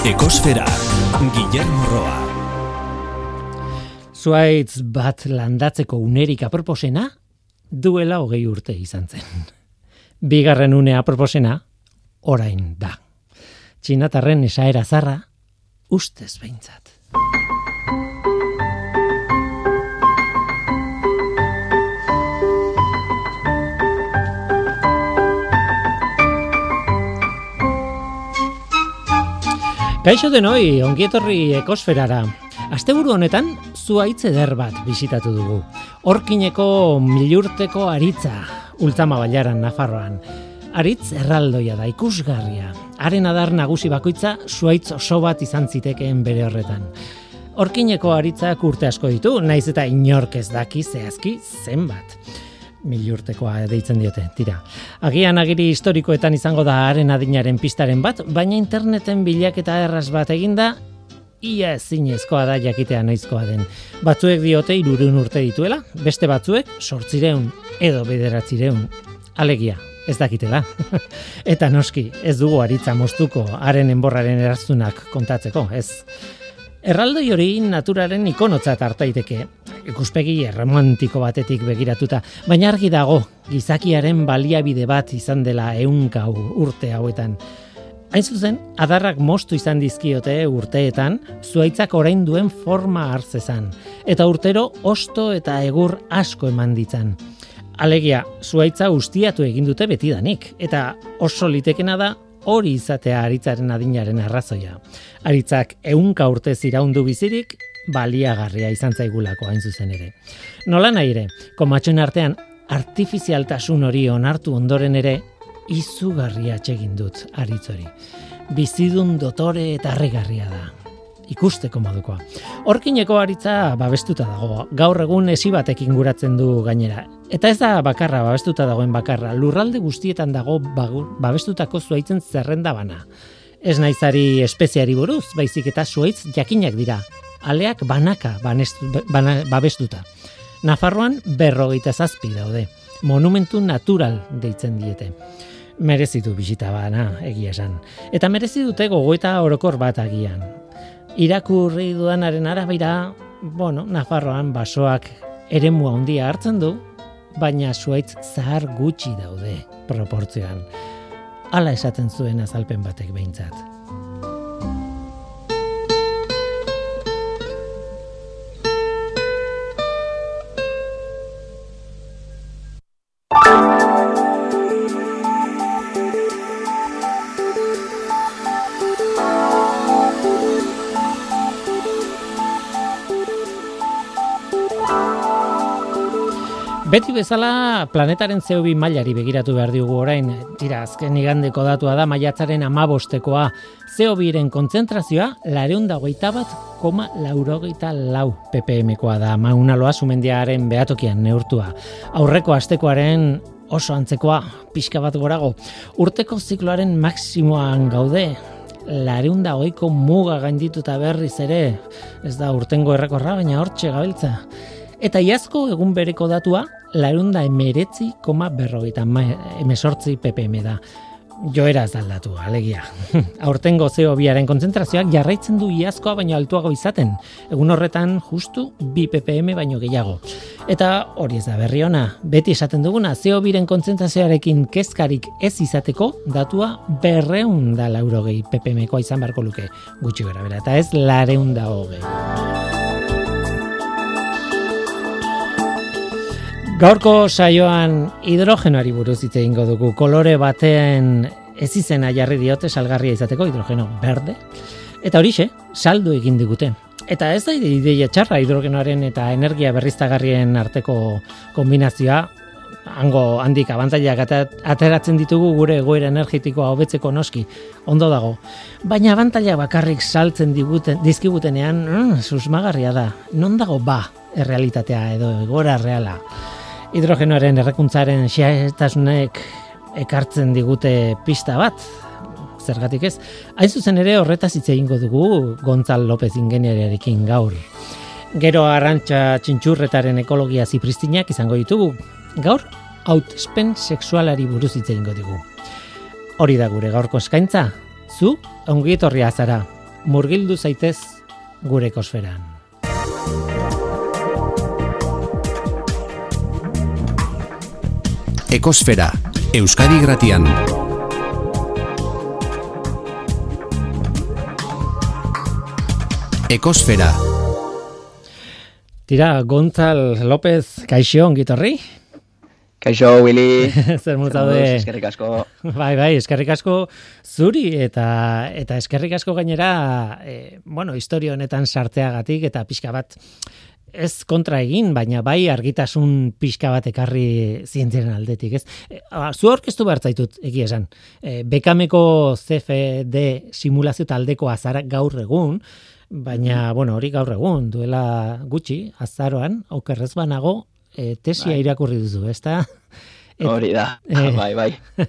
Ekosfera, Guillermo Roa. Zuaitz bat landatzeko unerik aproposena, duela hogei urte izan zen. Bigarren une aproposena, orain da. Txinatarren esaera zarra, ustez behintzat. Kaixo denoi, ongietorri ekosferara. Asteburu honetan, zuaitz eder bat bisitatu dugu. Horkineko milurteko aritza, ultama bailaran Nafarroan. Aritz erraldoia da ikusgarria. Haren adar nagusi bakoitza zuaitz oso bat izan zitekeen bere horretan. Horkineko aritzak urte asko ditu, naiz eta inork ez daki zehazki zenbat milurtekoa deitzen diote, tira. Agian agiri historikoetan izango da haren adinaren pistaren bat, baina interneten bilaketa erraz bat eginda, ia ezinezkoa da jakitea noizkoa den. Batzuek diote irurun urte dituela, beste batzuek sortzireun edo bederatzireun. Alegia, ez dakitela. Eta noski, ez dugu aritza moztuko haren enborraren eraztunak kontatzeko, ez. Erraldoi hori naturaren ikonotzat hartaiteke, ikuspegi romantiko batetik begiratuta, baina argi dago gizakiaren baliabide bat izan dela ehunka urte hauetan. Hain zuzen, adarrak mostu izan dizkiote urteetan, zuaitzak orain duen forma hartzezan, eta urtero osto eta egur asko eman ditzan. Alegia, zuaitza ustiatu egin dute betidanik, eta oso litekena da hori izatea aritzaren adinaren arrazoia. Aritzak ehunka urte ziraundu bizirik, baliagarria izan zaigulako hain zuzen ere. Nola nahi ere, komatxoen artean artifizialtasun hori onartu ondoren ere, izugarria txegin dut aritzori. Bizidun dotore eta arregarria da. Ikusteko modukoa. Horkineko aritza babestuta dago. Gaur egun esi batekin guratzen du gainera. Eta ez da bakarra babestuta dagoen bakarra. Lurralde guztietan dago babestutako zuaitzen zerrenda bana. Ez naizari espeziari buruz, baizik eta zuaitz jakinak dira. Aleak banaka banestu, bana, babestuta. Nafarroan berrogeita zazpi daude. Monumentu natural deitzen diete merezitu bisita bana egia esan. Eta merezi dute gogoeta orokor bat agian irakurri dudanaren arabira, bueno, Nafarroan basoak eremua handia hartzen du, baina zuaitz zahar gutxi daude proportzioan. Hala esaten zuen azalpen batek behintzat. you. Beti bezala planetaren CO2 mailari begiratu behar diogu orain, tira azken igandeko datua da maiatzaren amabostekoa CO2-ren kontzentrazioa lareunda hogeita bat koma laurogeita lau ppm-koa da. Maunaloa sumendiaren behatokian neurtua. Aurreko astekoaren oso antzekoa, pixka bat gorago, urteko zikloaren maksimoan gaude, lareunda hogeiko muga gaindituta berriz ere, ez da urtengo errekorra, baina hortxe gabiltza. Eta iazko egun bereko datua, larunda emeretzi koma berrogeita emesortzi ppm da. Joera ez aldatu, alegia. Aurtengo zeo biaren konzentrazioak jarraitzen du iazkoa baino altuago izaten. Egun horretan justu bi ppm baino gehiago. Eta hori ez da berri ona, beti esaten duguna zeo biren konzentrazioarekin kezkarik ez izateko datua berreun da laurogei ppmkoa izan beharko luke gutxi gara bera. Eta ez lareun da hogei. Gaurko saioan hidrogenoari buruz hitz egingo dugu. Kolore baten ez izena jarri diote salgarria izateko hidrogeno berde. Eta horixe, saldu egin digute. Eta ez da ideia txarra hidrogenoaren eta energia berriztagarrien arteko kombinazioa, hango handik abantailak ateratzen ditugu gure egoera energetikoa hobetzeko noski, ondo dago. Baina abantailak bakarrik saltzen diguten, dizkigutenean, mm, susmagarria da, non dago ba errealitatea edo egora reala hidrogenoaren errekuntzaren xeaetasunek ekartzen digute pista bat, zergatik ez. Hain zuzen ere horretaz hitz egingo dugu Gonzal López ingenieriarekin gaur. Gero arrantxa txintxurretaren ekologia zipristinak izango ditugu. Gaur, hautespen sexualari buruz hitz egingo dugu. Hori da gure gaurko eskaintza, zu ongi etorria zara. murgildu zaitez gure ekosferan. Ekosfera, Euskadi Gratian. Ekosfera. Tira, Gontzal López, kaixo, ongitorri? Kaixo, Willy. Zer zaude? Eskerrik asko. Bai, bai, eskerrik asko zuri eta eta eskerrik asko gainera, e, bueno, historia honetan sarteagatik eta pixka bat ez kontra egin, baina bai argitasun pixka bat ekarri zientziaren aldetik, ez? E, zu orkestu behar zaitut, egia esan. E, bekameko CFD simulazio taldeko azara gaur egun, baina, bueno, hori gaur egun, duela gutxi, azaroan, okerrez banago, e, tesia bai. irakurri duzu, ezta? Hori da, e, bai, bai.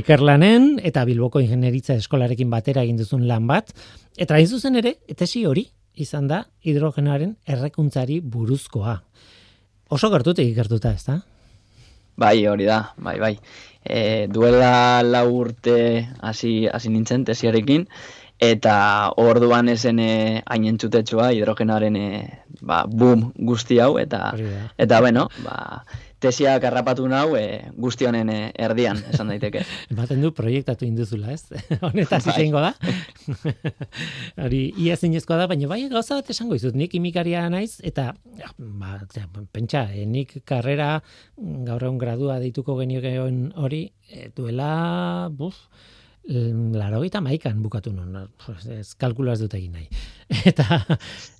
Ikerlanen eta Bilboko Ingenieritza Eskolarekin batera egin duzun lan bat, eta hain zuzen ere, tesi hori, izan da hidrogenoaren errekuntzari buruzkoa. Oso gertutik ikertuta, ez da? Bai, hori da, bai, bai. E, duela la urte hasi hasi nintzen tesiarekin, eta orduan esen hain entzutetsua hidrogenoaren e, ba, boom guzti hau, eta, eta bueno, ba, tesia garrapatu nau e, guzti honen e, erdian, esan daiteke. Ematen du proiektatu induzula, ez? Honetaz bai. izango da. Hori, ia zinezkoa da, baina bai gauza bat esango izut, nik imikaria naiz, eta ba, pentsa, e, nik karrera gaur egun gradua deituko genio hori, e, duela, buf, laro gita maikan bukatu non, ez kalkulaz dut egin nahi. Eta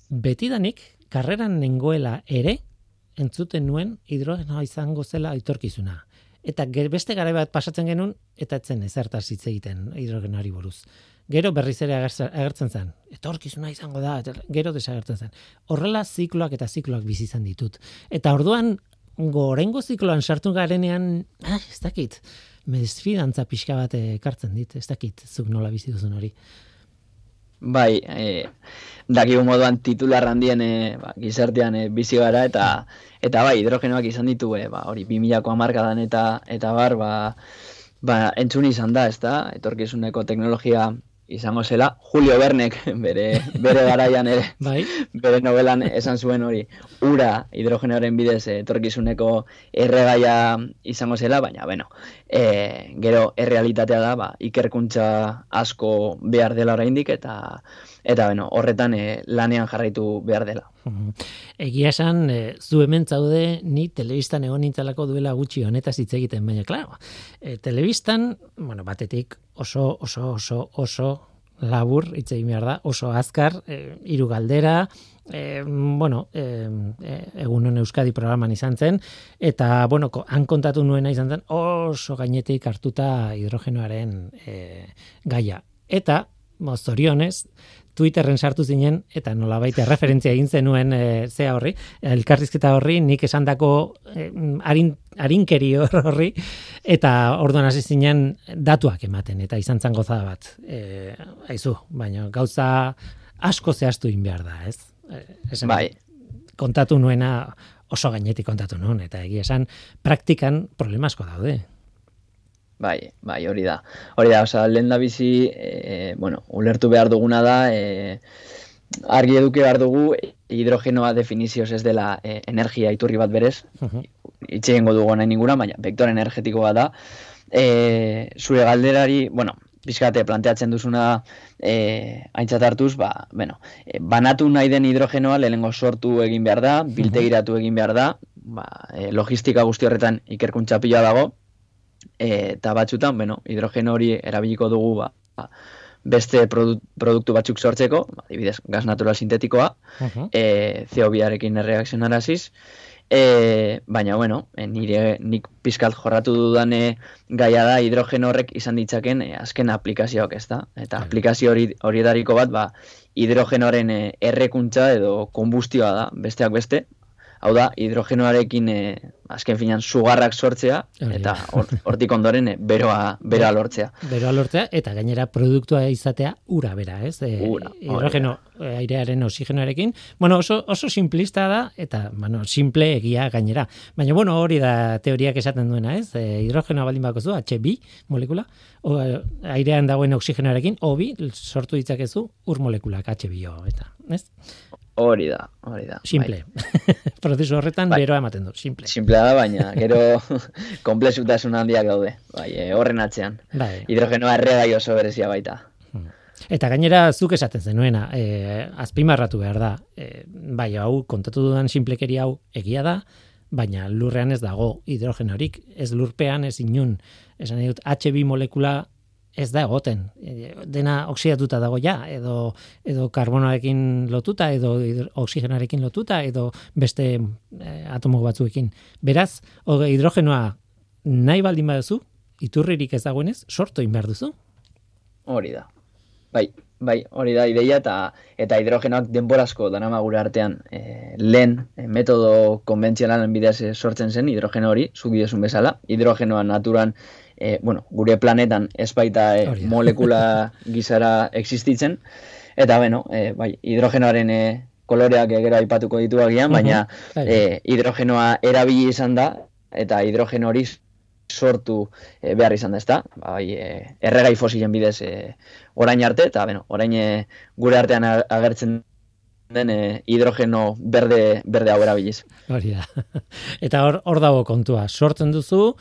betidanik, karreran nengoela ere, entzuten nuen hidrogenoa izango zela aitorkizuna. Eta beste gara bat pasatzen genuen, eta etzen ezertaz hitz egiten hidrogenoari buruz. Gero berriz ere agertzen zen. Etorkizuna izango da, gero desagertzen zen. Horrela zikloak eta zikloak bizi izan ditut. Eta orduan, gorengo zikloan sartu garenean, ah, ez dakit, medizfidantza pixka bat ekartzen dit, ez dakit, zuk nola bizi duzun hori. Bai, e, dakigu moduan titular handien e, ba, gizartean e, bizi gara eta eta bai, hidrogenoak izan ditu e, ba, hori 2000ko hamarkadan eta eta bar, ba, ba, entzun izan da, ez da, etorkizuneko teknologia izango zela Julio Bernek bere bere garaian ere bai. bere novelan esan zuen hori ura hidrogenoaren bidez etorkizuneko erregaia izango zela baina bueno e, gero errealitatea da ba, ikerkuntza asko behar dela oraindik eta eta bueno horretan e, lanean jarraitu behar dela Egia esan, e, zu hemen zaude, ni telebistan egon nintzalako duela gutxi honetaz hitz egiten, baina, klaro, e, telebistan, bueno, batetik oso, oso, oso, oso labur, hitz egin behar da, oso azkar, e, iru galdera, e, bueno, e, egun Euskadi programan izan zen, eta, bueno, han kontatu nuena izan zen, oso gainetik hartuta hidrogenoaren e, gaia. Eta, mozorionez, Twitterren sartu zinen eta nolabait referentzia egin zenuen e, zea horri, elkarrizketa horri, nik esandako e, arin, arinkeri horri eta orduan hasi zinen datuak ematen eta izan zan goza bat. E, aizu, baina gauza asko zehaztu in behar da, ez? E, bai. Kontatu nuena oso gainetik kontatu nuen eta egia esan praktikan problemasko daude. Bai, bai, hori da. Hori da, oza, lehen da bizi, e, bueno, ulertu behar duguna da, e, argi eduki behar dugu, hidrogenoa definizioz ez dela e, energia iturri bat berez, uh -huh. itxegin dugu nahi ninguna, baina vektor energetikoa da. E, zure galderari, bueno, bizkate planteatzen duzuna e, aintzat hartuz, ba, bueno, e, banatu nahi den hidrogenoa lehenengo sortu egin behar da, biltegiratu egin behar da, ba, e, logistika guzti horretan ikerkuntza pila dago, eta batzutan, bueno, hidrogeno hori erabiliko dugu ba, beste produktu batzuk sortzeko, adibidez, gas natural sintetikoa, uh -huh. e, CO2arekin erreakzionaraziz, e, baina, bueno, e, nire nik pizkalt jorratu dudane gaia da hidrogeno horrek izan ditzaken e, azken aplikazioak ez da. Eta aplikazio hori horietariko bat, ba, hidrogenoaren errekuntza edo konbustioa da, besteak beste, hau da, hidrogenoarekin e, azken finan sugarrak sortzea, eta hortik ondoren e, beroa, beroa lortzea. Beroa lortzea, eta gainera produktua izatea ura bera, ez? E, ura, hidrogeno airearen oxigenoarekin. Bueno, oso, oso simplista da, eta, bueno, simple egia gainera. Baina, bueno, hori da teoriak esaten duena, ez? E, hidrogenoa baldin bako zu, HB molekula, o, airean dagoen oxigenoarekin, obi, sortu ditzakezu, ur molekulak HBO, eta, ez? Hori da, hori da. Simple. Bai. Prozesu horretan bai. beroa ematen du, simple. Simple da, baina gero komplexutasun handiak daude, bai, eh, horren atzean. Bai. Hidrogenoa erregai oso berezia baita. Hmm. Eta gainera zuk esaten zenuena, e, azpimarratu behar da, e, bai, hau, kontatu dudan simplekeria hau egia da, baina lurrean ez dago hidrogenorik, ez lurpean, ez inun, esan dut, HB molekula ez da egoten. E, dena oksidatuta dago ja, edo, edo karbonarekin lotuta, edo oksigenarekin lotuta, edo beste e, atomo batzuekin. Beraz, hidrogenoa nahi baldin baduzu, iturririk ez dagoenez, sortu inbar duzu. Hori da. Bai, bai, hori da ideia eta eta hidrogenoak denborazko danama gure artean e, lehen e, metodo konbentzionalen bidez sortzen zen hidrogeno hori, zuk bezala, hidrogenoa naturan e, bueno, gure planetan ez baita e, molekula gizara existitzen, eta bueno, e, bai, hidrogenoaren e, koloreak egera aipatuko ditu agian, baina e, hidrogenoa erabili izan da, eta hidrogeno hori sortu e, behar izan da, ezta? Bai, e, erregai fosilen bidez e, orain arte, eta bueno, orain e, gure artean agertzen den e, hidrogeno berde, berde hau erabiliz. Hori da. Eta hor, hor dago kontua. Sortzen duzu,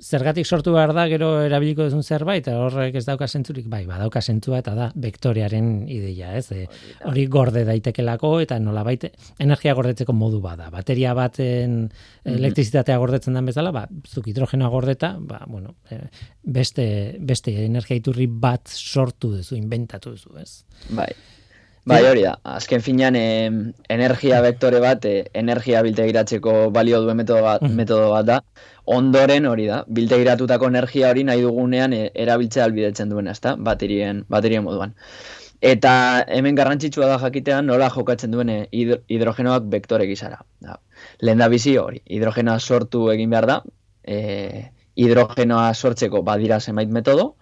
zergatik sortu behar da gero erabiliko duzun zerbait eta horrek ez dauka sentzurik bai badauka sentzua eta da vektorearen ideia ez? E, hori gorde daitekelako eta nolabait energia gordetzeko modu bada bateria baten mhm. elektrizitatea gordetzen den bezala ba zuk hidrogenoa gordeta ba bueno e, beste beste energia iturri bat sortu duzu inventatu duzu ez? Bai Bai, hori da. Azken finean, energia vektore bat, e, energia biltegiratzeko balio duen metodo bat, metodo bat da. Ondoren, hori da, biltegiratutako energia hori nahi dugunean e, erabiltzea albidetzen duen, ezta? Baterien, baterien moduan. Eta hemen garrantzitsua da jakitean nola jokatzen duen e, hidrogenoak vektore gizara. Da. Lehen da bizi hori, hidrogenoa sortu egin behar da, e, hidrogenoa sortzeko badira zenbait metodo,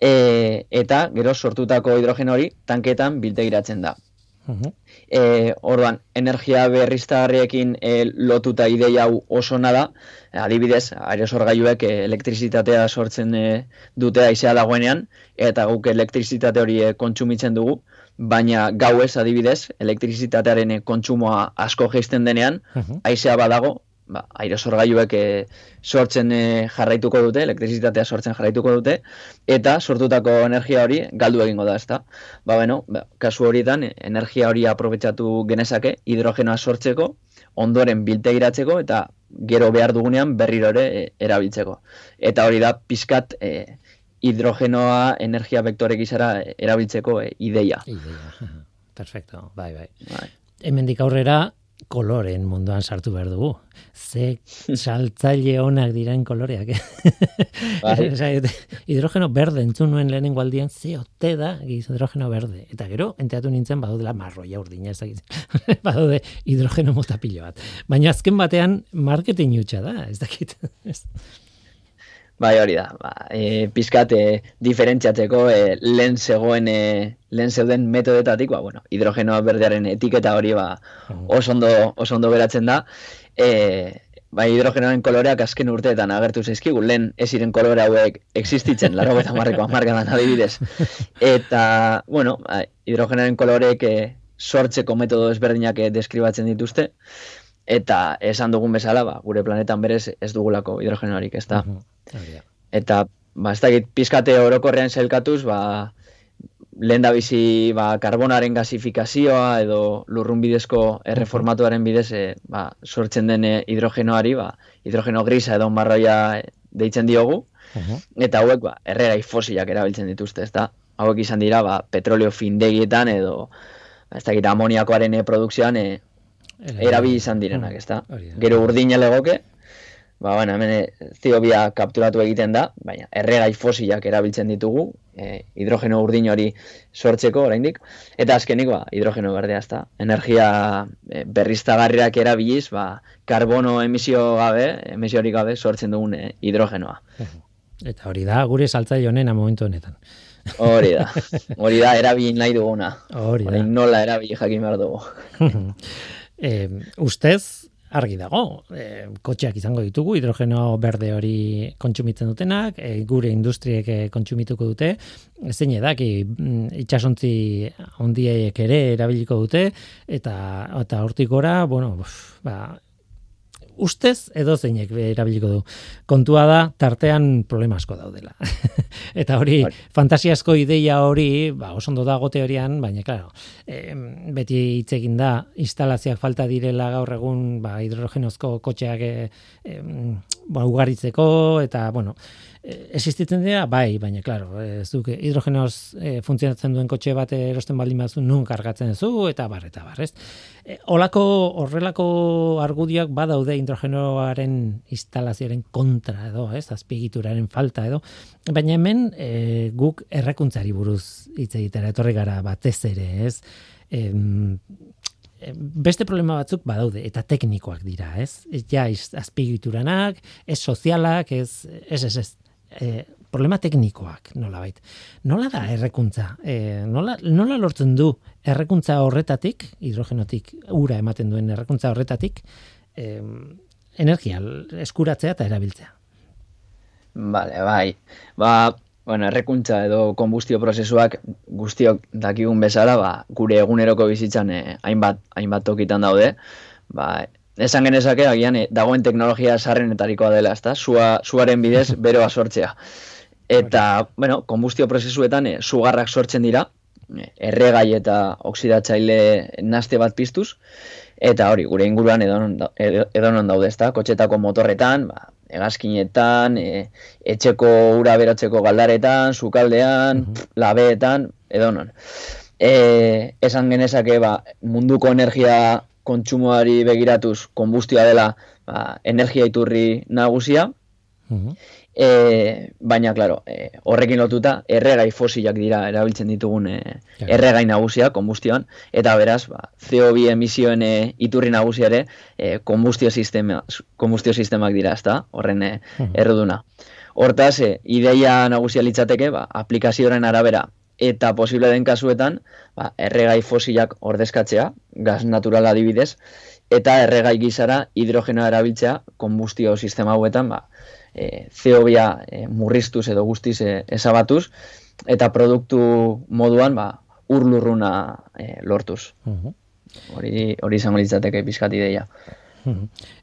e, eta gero sortutako hidrogen hori tanketan biltegiratzen da. E, orduan, energia berriztagarriekin e, lotuta ideia hau oso nada, adibidez, aerosorgailuek e, elektrizitatea sortzen e, dute aizea dagoenean, eta guk elektrizitate hori e, kontsumitzen dugu, baina gauez adibidez, elektrizitatearen kontsumoa asko geisten denean, aizea badago, ba, aerosorgailuek e, sortzen e, jarraituko dute, elektrizitatea sortzen jarraituko dute, eta sortutako energia hori galdu egingo da, ezta? Ba, bueno, ba, kasu horietan, energia hori aprobetsatu genezake, hidrogenoa sortzeko, ondoren biltegiratzeko, eta gero behar dugunean berriro ere e, erabiltzeko. Eta hori da, pizkat e, hidrogenoa energia vektore gizara erabiltzeko e, ideia. Ideia, perfecto, bai, bai. bai. Hemendik aurrera, koloren munduan sartu behar dugu. Ze saltzaile onak diren koloreak. Bai. hidrogeno berde entzun nuen lehenen gualdian, ze ote da hidrogeno berde. Eta gero, enteatu nintzen badudela marroia urdina ez Badude hidrogeno motapilo bat. Baina azken batean marketing utxa da, ez dakit. Bai, hori da. Ba, e, pizkat e, diferentziatzeko e, lehen zegoen e, lehen zeuden metodetatik, ba, bueno, hidrogenoa berdearen etiketa hori ba, oso, ondo, oso ondo beratzen da. E, bai, hidrogenoaren koloreak azken urteetan agertu zaizkigu, lehen ez iren kolore hauek existitzen, laro eta marreko amarkadan adibidez. Eta, bueno, ba, hidrogenoaren koloreek e, sortzeko metodo ezberdinak e, deskribatzen dituzte, eta esan dugun bezala, ba, gure planetan berez ez dugulako hidrogenoarik, ez da. Eta, ba, ez dakit, pizkate orokorrean zelkatuz, ba, lehen da bizi, ba, karbonaren gasifikazioa edo lurrun bidezko erreformatuaren bidez, e, ba, sortzen den hidrogenoari, ba, hidrogeno grisa edo marroia deitzen diogu, eta hauek, ba, erregai fosilak erabiltzen dituzte, ez da? Hauek izan dira, ba, petroleo findegietan edo, ba, ez dakit, amoniakoaren e, produkzioan e, erabili izan direnak, ez da? Gero urdina legoke, ba, bueno, hemen ziobia kapturatu egiten da, baina erregai fosilak erabiltzen ditugu, e, hidrogeno urdin hori sortzeko oraindik eta azkenik ba, hidrogeno berdea ezta. Energia e, berriztagarriak erabiliz, ba, karbono emisio gabe, emisiorik gabe sortzen dugun e, hidrogenoa. Eta hori da, gure saltzaile honen momentu honetan. Hori da, hori da, erabili nahi duguna. Hori da. nola erabili jakin behar dugu. eh, ustez, argi dago, e, kotxeak izango ditugu, hidrogeno berde hori kontsumitzen dutenak, e, gure industriek e, kontsumituko dute, zein edaki mm, itxasontzi ondiek ere erabiliko dute, eta, eta hortik gora, bueno, ba, ustez edo zeinek erabiliko du. Kontua da, tartean problema asko daudela. eta hori, bai. fantasiasko ideia hori, ba, oso ondo dago teorian, baina, klaro, e, beti hitz egin da, instalazioak falta direla gaur egun, ba, hidrogenozko kotxeak e, e, ba, ugaritzeko, eta, bueno, existitzen dira, bai, baina, klaro, ez du, hidrogenoz e, funtzionatzen duen kotxe bat erosten baldin bazu nun kargatzen zu, eta bar, eta bar, ez? E, olako, horrelako argudioak badaude hidrogenoaren instalazioaren kontra edo, ez? Azpigituraren falta edo, baina hemen e, guk errekuntzari buruz hitz egitera etorri gara batez ere, ez? E, beste problema batzuk badaude eta teknikoak dira, ez? Ja, azpigituranak, ez sozialak, ez, ez, ez, ez e, problema teknikoak, nola bait. Nola da errekuntza? E, nola, nola lortzen du errekuntza horretatik, hidrogenotik ura ematen duen errekuntza horretatik, e, energia eskuratzea eta erabiltzea? Bale, bai. Ba, bueno, errekuntza edo konbustio prozesuak guztiok dakigun bezala, ba, gure eguneroko bizitzan eh, hainbat, hainbat tokitan daude, ba, esan genezake agian eh, dagoen teknologia sarrenetarikoa dela, ezta? Sua, suaren bidez beroa sortzea. Eta, bueno, konbustio prozesuetan e, sugarrak sortzen dira, eh, erregai eta oksidatzaile naste bat piztuz, eta hori, gure inguruan edonon, edonon daude, ezta? Kotxetako motorretan, ba, egazkinetan, etxeko ura berotzeko galdaretan, sukaldean, labeetan, edonon. E, esan genezake, ba, munduko energia kontsumoari begiratuz konbustioa dela ba, energia iturri nagusia, e, baina, klaro, e, horrekin lotuta, erregai fosilak dira erabiltzen ditugun e, erregai nagusia, konbustioan, eta beraz, ba, CO2 emisioen e, iturri nagusiare, e, konbustio, sistema, konbustio sistemak dira, ezta, horren e, erruduna. Hortaz, e, ideia nagusia litzateke, ba, aplikazioaren arabera, eta posible den kasuetan, ba, erregai fosilak ordezkatzea, gaz natural adibidez, eta erregai gizara hidrogenoa erabiltzea konbustio sistema hauetan, ba, e, zeobia e, murriztuz edo guztiz e, ezabatuz, eta produktu moduan ba, urlurruna e, lortuz. Hori, hori izango litzateke pizkat ideia.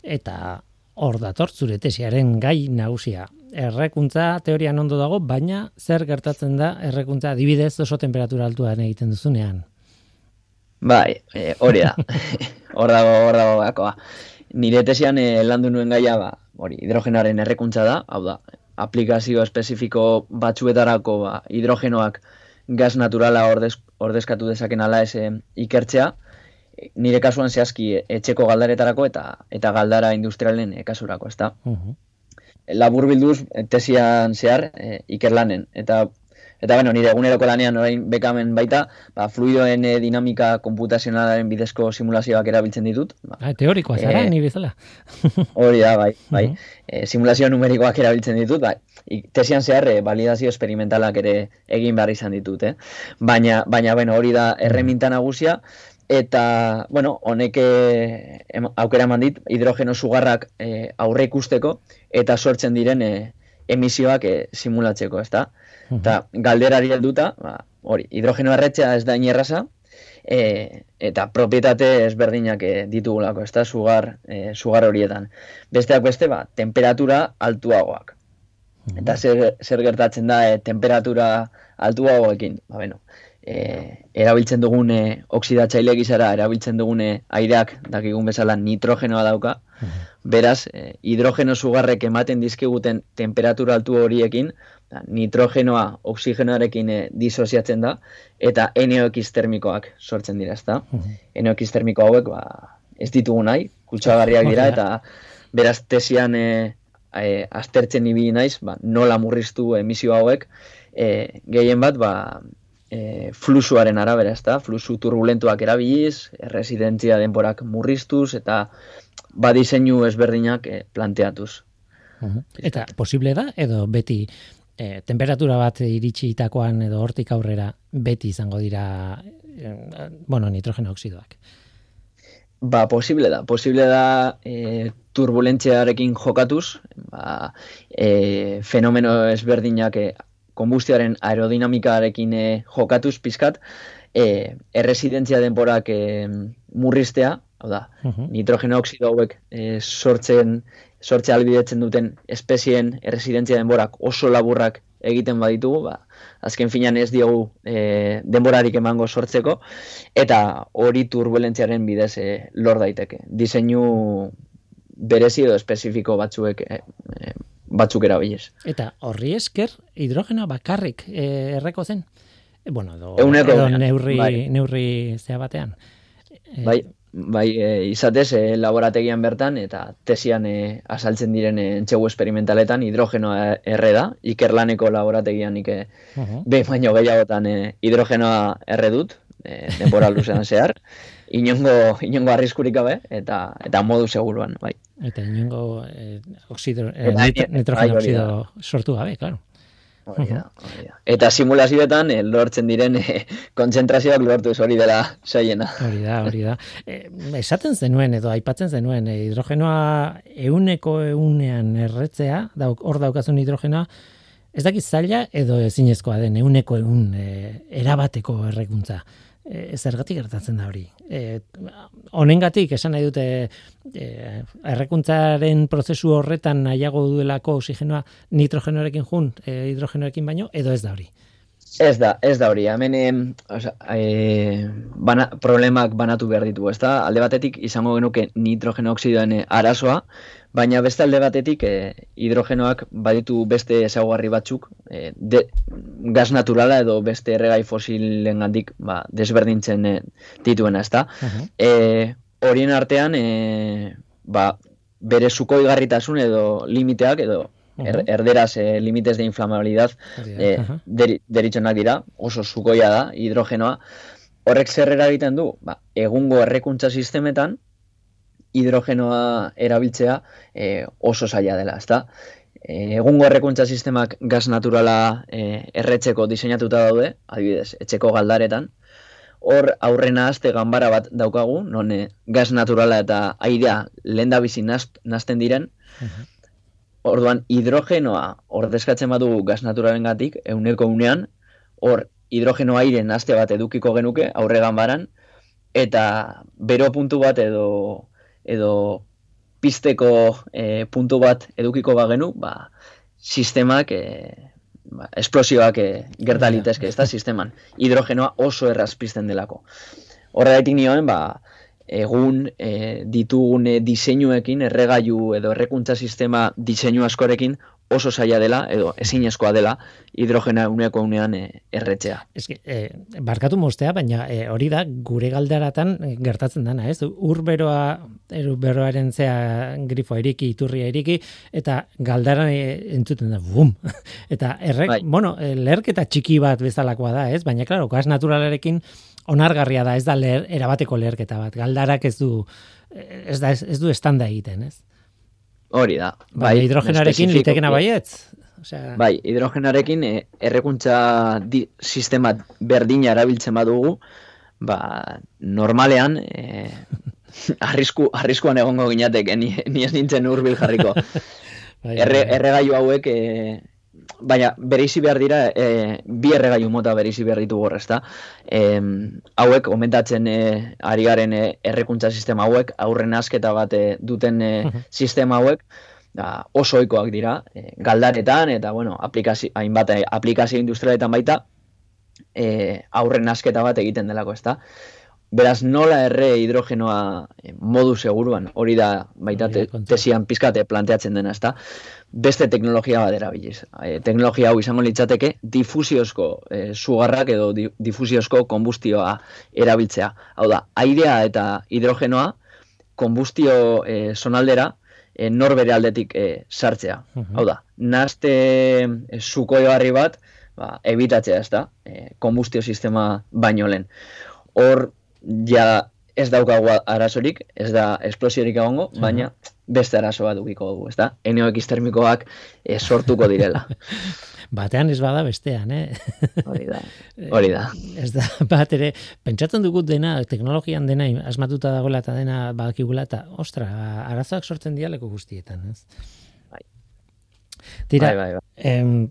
Eta hor dator zure tesiaren gai nagusia. Errekuntza teorian ondo dago, baina zer gertatzen da errekuntza adibidez oso temperatura altuan egiten duzunean? Bai, e, hori da. Hor dago, hor dago gakoa. Nire tesian e, landu nuen gaia, ba, hori, hidrogenoaren errekuntza da, hau da, aplikazio espezifiko batzuetarako ba, hidrogenoak gaz naturala ordez, ordezkatu dezaken ala ez ikertzea, nire kasuan zehazki etxeko galdaretarako eta eta galdara industrialen e, kasurako, ezta? Uh Labur bilduz, tesian zehar, e, ikerlanen. Eta, eta bueno, nire eguneroko lanean orain bekamen baita, ba, fluidoen e, dinamika komputazionalaren bidezko simulazioak erabiltzen ditut. Ba, ah, teorikoa zara, e, nire bezala. hori da, bai. bai. e, simulazio numerikoak erabiltzen ditut, bai. Tesian zehar, validazio esperimentalak ere egin behar izan ditut, eh? Baina, baina, bueno, hori da erreminta nagusia, eta bueno, honek eh, aukera eman dit hidrogeno sugarrak e, aurre ikusteko eta sortzen diren e, emisioak e, simulatzeko, ezta? Eta galderari helduta, ba, hori, hidrogeno erretzea ez da inerraza, e, eta propietate ezberdinak e, ditugulako, ezta? Sugar, e, sugar horietan. Besteak beste, ba, temperatura altuagoak. Eta zer, zer gertatzen da e, temperatura altuagoekin? Ba, bueno, e, erabiltzen dugun e, oksidatzaile gizara, erabiltzen dugun e, aireak, dakigun bezala nitrogenoa dauka, mhm. beraz, e, hidrogeno sugarrek ematen dizkiguten temperatura altu horiekin, da, nitrogenoa oksigenoarekin e, disoziatzen da, eta NOx termikoak sortzen dira, ezta? Mm termiko hauek, ba, ez ditugu nahi, kutsagarriak dira, eta beraz tesian e, e, aztertzen ibili naiz, ba, nola murriztu emisio hauek, e, gehien bat, ba, e, fluxuaren arabera, ezta? Fluxu turbulentuak erabiliz, residentzia denborak murriztuz eta ba diseinu ezberdinak e, planteatuz. Eta posible da edo beti e, temperatura bat iritsitakoan edo hortik aurrera beti izango dira e, bueno, nitrogeno oksidoak. Ba, posible da. Posible da e, turbulentziarekin jokatuz, ba, e, fenomeno ezberdinak e, konbustioaren aerodinamikarekin e, jokatuz pizkat, e, erresidentzia denborak e, murriztea, hau da, uh nitrogeno oksido hauek e, sortzen, sortze albidetzen duten espezien erresidentzia denborak oso laburrak egiten baditugu, ba, azken finan ez diogu e, denborarik emango sortzeko, eta hori turbulentziaren bidez e, lor daiteke. Diseinu berezi edo espezifiko batzuek e, batzuk erabiliz. Eta horri esker hidrogena bakarrik eh, erreko zen? E, bueno, edo, edo neurri, bai. neurri zea batean. E, bai, bai e, izatez e, laborategian bertan eta tesian e, asaltzen diren e, entxegu esperimentaletan hidrogenoa erre da, ikerlaneko laborategian ike uh -huh. behin baino gehiagotan e, hidrogenoa erre dut, e, denbora luzean zehar, inongo, inongo arriskurik gabe eta, eta modu seguruan, bai. Eta inongo eh, oxido, eh, nitrogeno oxido sortu gabe, claro. Eta simulazioetan eh, lortzen diren eh, kontzentrazioak lortu hori dela saiena. Hori da, hori da. Eh, esaten zenuen edo aipatzen zenuen eh, hidrogenoa euneko eunean erretzea, dauk, hor daukazun hidrogenoa, ez dakiz zaila edo ezinezkoa den euneko eun eh, erabateko errekuntza e, zergatik gertatzen da hori. E, honengatik esan nahi dute e, errekuntzaren prozesu horretan nahiago duelako oxigenoa nitrogenoarekin jun, e, hidrogenoarekin baino, edo ez da hori. Ez da, ez da hori. Hemen e, bana, problemak banatu behar ditu, ez da? Alde batetik izango genuke nitrogeno oksidoen arazoa, Baina beste alde batetik e, hidrogenoak baditu beste ezaugarri batzuk e, de, gaz naturala edo beste erregai fosilen gandik ba, desberdintzen e, dituena, ezta? Uh horien artean e, ba, bere zuko igarritasun edo limiteak edo er, erderaz e, limites de inflamabilidad e, deritzenak dira, oso zukoia da hidrogenoa. Horrek zer eragiten du? Ba, egungo errekuntza sistemetan, hidrogenoa erabiltzea e, oso zaila dela, ezta? E, egungo errekuntza sistemak gas naturala e, erretzeko diseinatuta daude, adibidez, etxeko galdaretan, hor aurrena azte ganbara bat daukagu, non e, gas naturala eta airea lehen da bizi nazten diren, Orduan, hidrogenoa ordezkatzen badugu gas naturalen gatik, euneko unean, hor hidrogeno aire nazte bat edukiko genuke, aurre ganbaran, eta bero puntu bat edo edo pisteko e, puntu bat edukiko bagenu, ba, sistemak e, ba, esplosioak e, gerta litezke, ez da, sisteman. Hidrogenoa oso erraz pizten delako. Horregatik nioen, ba, egun e, ditugune diseinuekin, erregailu edo errekuntza sistema diseinu askorekin oso zaila dela edo ezinezkoa dela hidrogena uneko unean e, erretzea. Eske, e, barkatu mostea, baina e, hori da gure galdaratan gertatzen dana, ez? Urberoa, beroaren zea grifo eriki, iturria eriki, eta galdaran e, entzuten da, bum! eta errek, bai. bueno, leherketa txiki bat bezalakoa da, ez? Baina, klaro, gas naturalarekin onargarria da, ez da leher, erabateko leherketa bat. Galdarak ez du, ez, da, ez du estanda egiten, ez? Hori da. Bai, bai hidrogenarekin litekena baietz. Osea... Bai, hidrogenarekin e, errekuntza di, sistema berdina erabiltzen badugu, ba, normalean, e, arrisku, arriskuan egongo ginateke, ni, ni ez nintzen urbil jarriko. bai, Erre, bai. Erregaiu hauek, e, baina bereizi behar dira, e, bi erregaiu mota bereizi behar ditu gorrezta. E, hauek, omentatzen e, ari garen e, errekuntza sistema hauek, aurren asketa bat e, duten e, sistema hauek, da, oso oikoak dira, e, galdaretan, eta bueno, aplikazio, hainbat e, aplikazio industrialetan baita, e, aurren asketa bat egiten delako, ezta? Beraz, nola erre hidrogenoa eh, modu seguruan, hori da baita te, tesian pizkate planteatzen dena, ezta? Beste teknologia bat erabiliz. E, teknologia hau izango litzateke difusiozko e, sugarrak edo di, difusiozko konbustioa erabiltzea. Hau da, airea eta hidrogenoa konbustio e, sonaldera e, norbere aldetik e, sartzea. Hau da, nazte e, sukoioarri bat, ba, ebitatzea ez da, e, kombustio sistema baino lehen. Hor, ja ez daukagu arazorik, ez da esplosiorik egongo, baina beste arazo bat dukiko dugu, ez da? Eneoek termikoak e, sortuko direla. batean ez bada bestean, eh? Hori da, hori da. ez da, bat ere, pentsatzen dugut dena, teknologian dena, asmatuta dagoela eta dena badakigula, eta, ostra, arazoak sortzen dialeko guztietan, ez? Tira, bai, bai, bai. Em,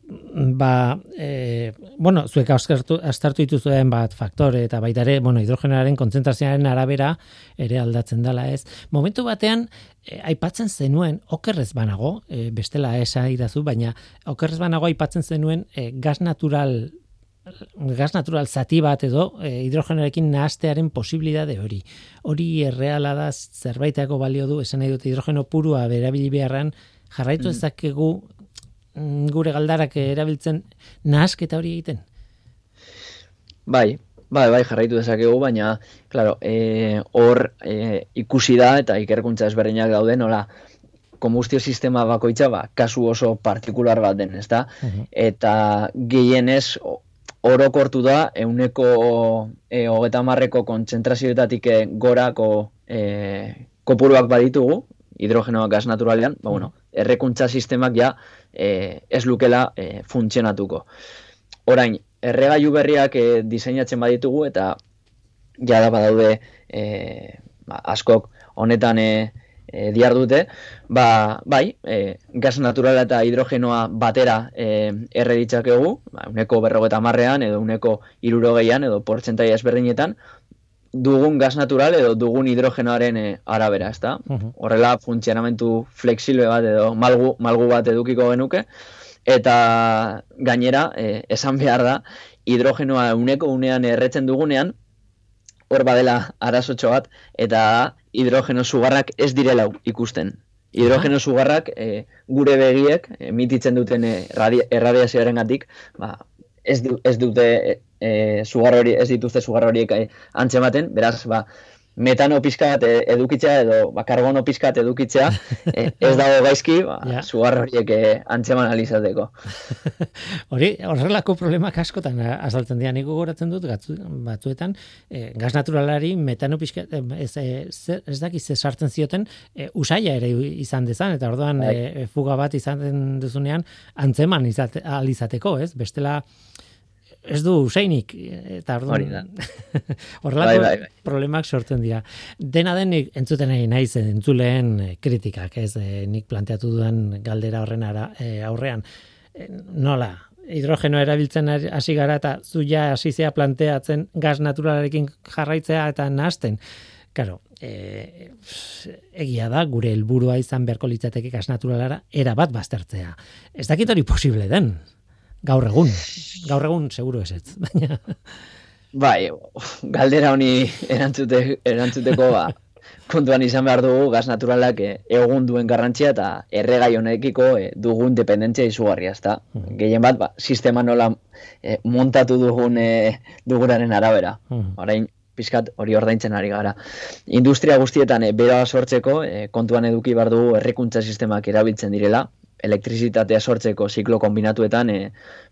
ba, e, bueno, zuek astartu, astartu dituzuen bat faktore eta baita ere, bueno, hidrogenoaren kontzentrazioaren arabera ere aldatzen dela ez. Momentu batean, e, aipatzen zenuen, okerrez banago, e, bestela esa idazu, baina okerrez banago aipatzen zenuen e, gas natural gas natural zati bat edo e, hidrogenoarekin nahastearen posibilitate hori. Hori erreala da zerbaitako balio du, esan nahi dut hidrogeno purua berabili beharran jarraitu mm. ezakegu gure galdarak erabiltzen nahasketa hori egiten? Bai, bai, bai, jarraitu dezakegu, baina, claro, e, hor e, ikusi da eta ikerkuntza ezberdinak daude, nola, kombustio sistema bakoitza, ba, kasu oso partikular bat den, ezta? Uh Eta gehienez, orokortu da, euneko e, hogeta marreko kontzentrazioetatik gorako e, kopuruak baditugu, hidrogenoak gas naturalean, ba, bueno, errekuntza sistemak ja e, ez lukela e, funtzionatuko. Orain, erregailu berriak e, diseinatzen baditugu eta ja da badaude e, ba, askok honetan e, e, diar dute, ba, bai, e, gas naturala eta hidrogenoa batera e, erre ditzakegu, ba, uneko berrogeta marrean edo uneko irurogeian edo portzentai ezberdinetan, dugun gas natural edo dugun hidrogenoaren e, arabera, ezta? Horrela funtzionamentu flexible bat edo malgu, malgu bat edukiko genuke eta gainera e, esan behar da hidrogenoa uneko unean erretzen dugunean hor badela arazotxo bat eta hidrogeno sugarrak ez direla ikusten. Hidrogeno sugarrak e, gure begiek emititzen duten e, erradiazioaren gatik, ba, ez, du, ez dute e, sugar hori ez dituzte sugar horiek e, antzematen, beraz, ba, metano pizkat e, edukitzea edo ba, karbono pizkat edukitzea e, ez dago gaizki ba, ja. sugar horiek e, antzeman alizateko. hori, horrelako problemak askotan azaltzen dira, nik gogoratzen dut gatzu, batzuetan, e, gaz naturalari metano pizkat, ez, ez, ez daki ze sartzen zioten, e, usaila ere izan dezan, eta orduan e, fuga bat izan duzunean antzeman izate, alizateko, ez? Bestela, ez du usainik eta orduan horrelako bai, bai, bai. problemak sortzen dira dena denik entzuten nahi naiz entzuleen eh, kritikak ez e, nik planteatu dudan galdera horren ara, e, aurrean nola hidrogeno erabiltzen hasi gara eta zu ja hasi planteatzen gas naturalarekin jarraitzea eta nahasten Claro, e, egia da gure helburua izan beharko litzateke gas naturalara era bat baztertzea. Ez dakit hori posible den. Gaur egun, gaur egun seguro ez ez, baina... Bai, galdera honi erantzute, erantzuteko ba, kontuan izan behar dugu gaz naturalak eh, egun duen garrantzia eta erregai honekiko eh, dugun dependentzia izugarria, ezta? Mm. Gehien bat, ba, sistema nola eh, montatu dugun eh, dugunaren arabera. Mm. Orain, pizkat hori ordaintzen ari gara. Industria guztietan eh, bera sortzeko eh, kontuan eduki behar dugu errekuntza sistemak erabiltzen direla, elektrizitatea sortzeko ziklo kombinatuetan e,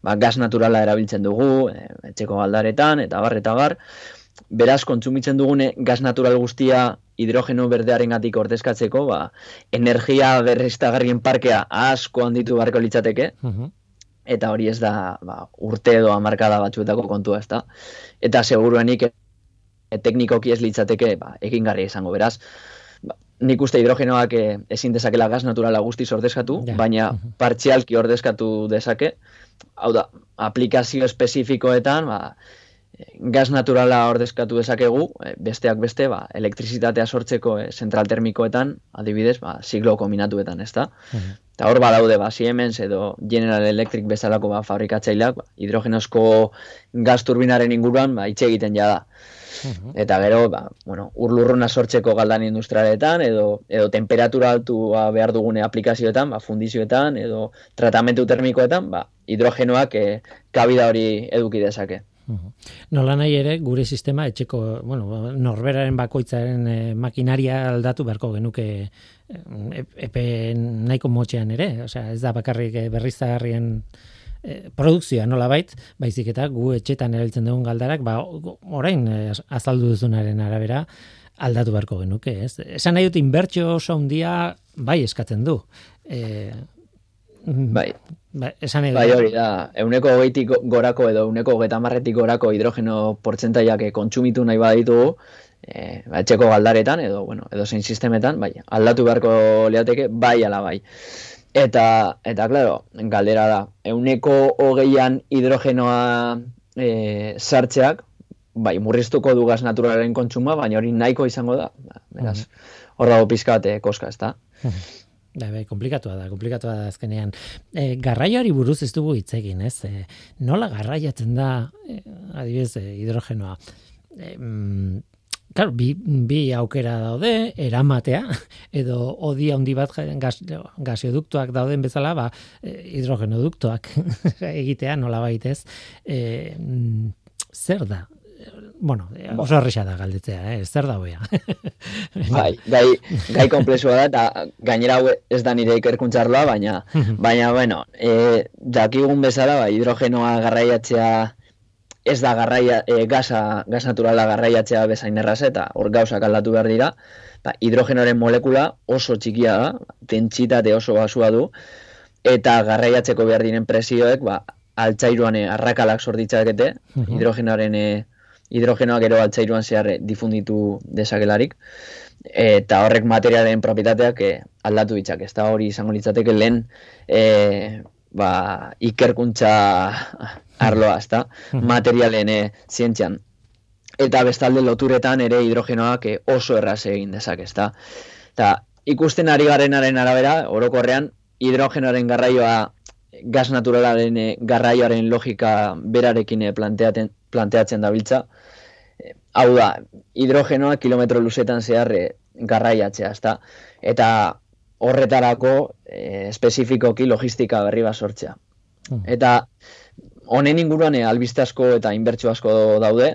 ba, gas naturala erabiltzen dugu, e, etxeko galdaretan, eta bar, eta bar. Beraz, kontsumitzen dugune gas natural guztia hidrogeno berdearen gatik ordezkatzeko, ba, energia berreztagarrien parkea asko handitu barko litzateke, eta hori ez da ba, urte edo amarkada batzuetako kontua ez da. Eta seguruenik e, teknikoki ez litzateke ba, egin izango, beraz nik uste hidrogenoak eh, ezin dezakela gas naturala guztiz ordezkatu, baina partzialki ordezkatu dezake. Hau da, aplikazio espezifikoetan, ba, gas naturala ordezkatu dezakegu, eh, besteak beste, ba, elektrizitatea sortzeko e, zentral termikoetan, adibidez, ba, siglo kombinatuetan, ez da? Eta hor badaude, ba, Siemens edo General Electric bezalako ba, fabrikatzaileak, ba, hidrogenosko gaz turbinaren inguruan, ba, itxe egiten jada. Eta gero, ba, bueno, urlurruna sortzeko galdan industrialetan, edo, edo temperatura altua behar dugune aplikazioetan, ba, fundizioetan, edo tratamentu termikoetan, ba, hidrogenoak e, kabida hori eduki dezake. Nola nahi ere, gure sistema, etxeko, bueno, norberaren bakoitzaren e, makinaria aldatu beharko genuke e, epe nahiko motxean ere, osea, ez da bakarrik berriztagarrien e, produkzioa nola bait, baizik eta gu etxetan erabiltzen dugun galdarak, ba, orain azaldu duzunaren arabera, aldatu beharko genuke, ez? Esan nahi dut inbertsio oso handia bai eskatzen du. E, bai. Ba, esan bai, hori da, euneko hogeitik gorako edo euneko hogeita marretik gorako hidrogeno portzentaiak kontsumitu nahi baditu, e, ba, etxeko galdaretan edo, bueno, edo zein sistemetan, bai, aldatu beharko liateke, bai ala bai. Eta, eta, claro, galdera da, euneko hogeian hidrogenoa e, sartzeak, bai, murriztuko du gaz naturalaren kontsuma, baina hori nahiko izango da. Ba, beraz, hor dago pizkate koska, ez da. Bai, bai, komplikatua da, komplikatua da azkenean. E, garraioari buruz ez dugu hitz egin, ez? E, nola garraiatzen da, e, adibidez, e, hidrogenoa? E, mm, Claro, bi, bi aukera daude, eramatea, edo odi handi bat gas, gasioduktuak dauden bezala, ba, e, hidrogenoduktuak egitea nola baitez. E, zer da bueno, oso erresa da galdetzea, eh? zer da hoia. bai, gai, gai komplexua da, eta gainera ez da nire ikerkuntzarloa, baina, baina, bueno, e, dakigun bezala, ba, hidrogenoa garraiatzea ez da garraia, e, gaza, gaz naturala garraiatzea bezain erraz, eta hor gauzak aldatu behar dira, ba, hidrogenoaren molekula oso txikia da, tentsitate oso basua du, eta garraiatzeko behar diren presioek, ba, altzairuan arrakalak sorditzakete, hidrogenoaren e, hidrogenoa gero altzairuan zehar difunditu dezakelarik, eta horrek materialen propietateak eh, aldatu ditzak, ez da hori izango litzateke lehen e, ba, ikerkuntza arloa, ez da, materialen e, zientzian. Eta bestalde loturetan ere hidrogenoak oso erraz egin dezak, ez da. Eta ikusten ari garenaren arabera, orokorrean, hidrogenoaren garraioa gas naturalaren garraioaren logika berarekin planteaten, planteatzen dabiltza, hau da, hidrogenoa kilometro luzetan zehar eh, garraiatzea, ezta? Eta horretarako e, espezifikoki logistika berri bat sortzea. Hmm. Eta honen inguruan e, albiste asko eta inbertsio asko daude,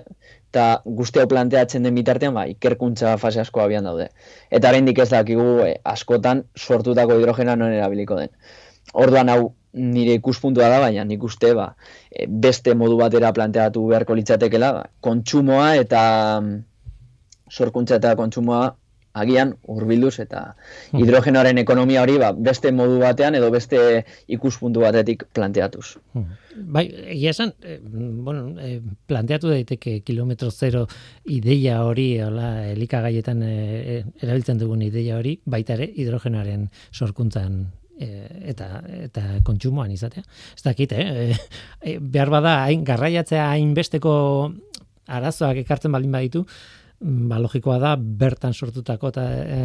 eta guzti planteatzen den bitartean, ba, ikerkuntza fase asko abian daude. Eta oraindik ez dakigu askotan sortutako hidrogena non erabiliko den. Orduan hau nire ikuspuntua da, baina nik uste ba, e, beste modu batera planteatu beharko litzatekela, ba, kontsumoa eta mm, sorkuntza eta kontsumoa agian urbilduz eta hmm. hidrogenoaren ekonomia hori ba, beste modu batean edo beste ikuspuntu batetik planteatuz. Hmm. Bai, egia esan, eh, bueno, eh, planteatu daiteke kilometro zero ideia hori, hola, elikagaietan eh, erabiltzen dugun ideia hori, baita ere hidrogenoaren sorkuntzan e, eta eta kontsumoan izatea. Ez dakit, eh? E, behar bada hain garraiatzea hainbesteko arazoak ekartzen baldin baditu, ba logikoa da bertan sortutako eta e,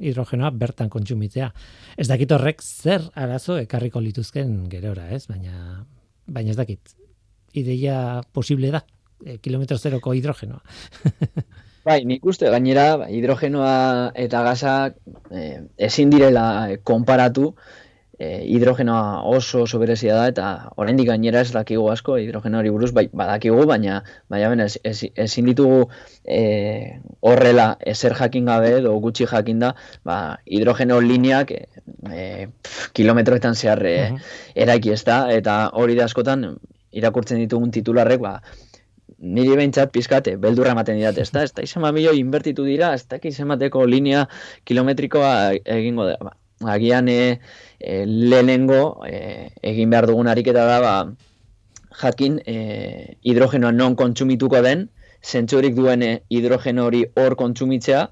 hidrogenoa bertan kontsumitzea. Ez dakit horrek zer arazo ekarriko lituzken gerora, ez? Baina baina ez dakit. Ideia posible da e, kilometro zeroko hidrogenoa. Bai, nik uste gainera hidrogenoa eta gazak eh, ezin direla konparatu eh, hidrogenoa oso oso berezia da eta oraindik gainera ez dakigu asko hidrogenoari buruz bai badakigu baina baina ben ezin ditugu eh, horrela ezer jakin gabe edo gutxi jakin da ba, hidrogeno lineak eh, kilometroetan zehar eh, eraiki ez da eta hori da askotan irakurtzen ditugun titularrek ba, niri behintzat pizkate, beldurra ematen didate, ez da, ez da, izan milio inbertitu dira, ez da, izemateko linea kilometrikoa egingo da, ba, agian e, lehenengo e, egin behar dugun ariketa da, ba, jakin e, hidrogenoa non kontsumituko den, zentzurik duen hidrogeno hori hor kontsumitzea,